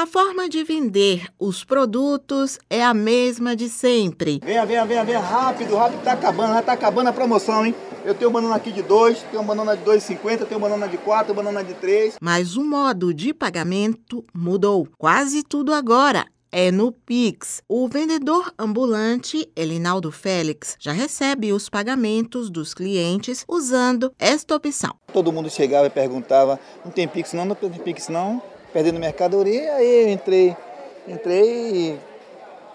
A forma de vender os produtos é a mesma de sempre. Venha, venha, venha, venha, rápido, rápido, tá acabando, já tá acabando a promoção, hein? Eu tenho banana aqui de 2, tenho banana de 2,50, tenho banana de 4, banana de 3. Mas o modo de pagamento mudou. Quase tudo agora é no Pix. O vendedor ambulante Elinaldo Félix já recebe os pagamentos dos clientes usando esta opção. Todo mundo chegava e perguntava: não tem Pix não, não tem Pix não? Perdendo mercadoria, aí eu entrei, entrei e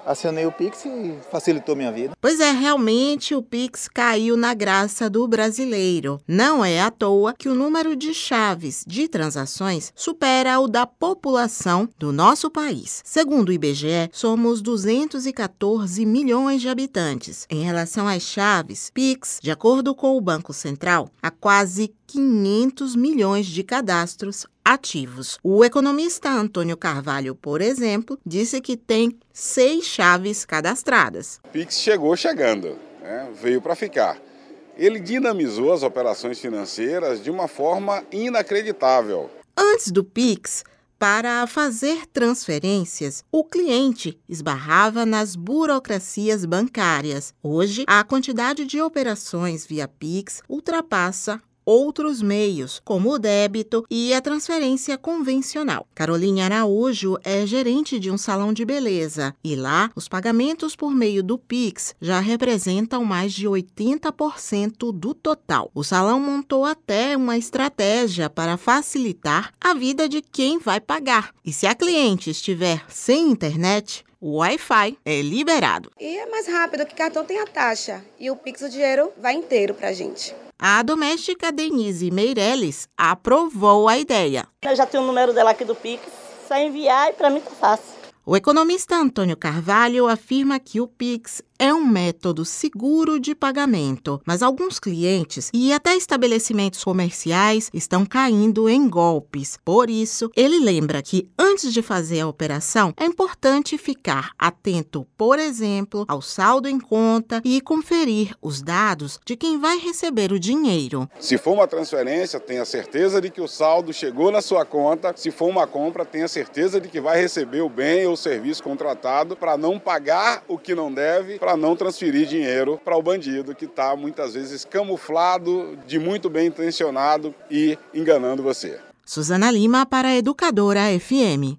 acionei o Pix e facilitou minha vida. Pois é, realmente o Pix caiu na graça do brasileiro. Não é à toa que o número de chaves de transações supera o da população do nosso país. Segundo o IBGE, somos 214 milhões de habitantes. Em relação às chaves, Pix, de acordo com o Banco Central, há quase 500 milhões de cadastros ativos. O economista Antônio Carvalho, por exemplo, disse que tem seis chaves cadastradas. O Pix chegou chegando, né? veio para ficar. Ele dinamizou as operações financeiras de uma forma inacreditável. Antes do Pix, para fazer transferências, o cliente esbarrava nas burocracias bancárias. Hoje, a quantidade de operações via Pix ultrapassa outros meios, como o débito e a transferência convencional. Caroline Araújo é gerente de um salão de beleza e lá os pagamentos por meio do Pix já representam mais de 80% do total. O salão montou até uma estratégia para facilitar a vida de quem vai pagar. E se a cliente estiver sem internet, o Wi-Fi é liberado. E é mais rápido que cartão tem a taxa. E o Pix, o dinheiro vai inteiro para gente. A doméstica Denise Meirelles aprovou a ideia. Eu já tenho o número dela aqui do Pix, só enviar e para mim tá fácil. O economista Antônio Carvalho afirma que o Pix é um método seguro de pagamento, mas alguns clientes e até estabelecimentos comerciais estão caindo em golpes. Por isso, ele lembra que antes de fazer a operação, é importante ficar atento, por exemplo, ao saldo em conta e conferir os dados de quem vai receber o dinheiro. Se for uma transferência, tenha certeza de que o saldo chegou na sua conta. Se for uma compra, tenha certeza de que vai receber o bem ou serviço contratado para não pagar o que não deve, para não transferir dinheiro para o bandido que está muitas vezes camuflado, de muito bem intencionado e enganando você. Suzana Lima para a Educadora FM.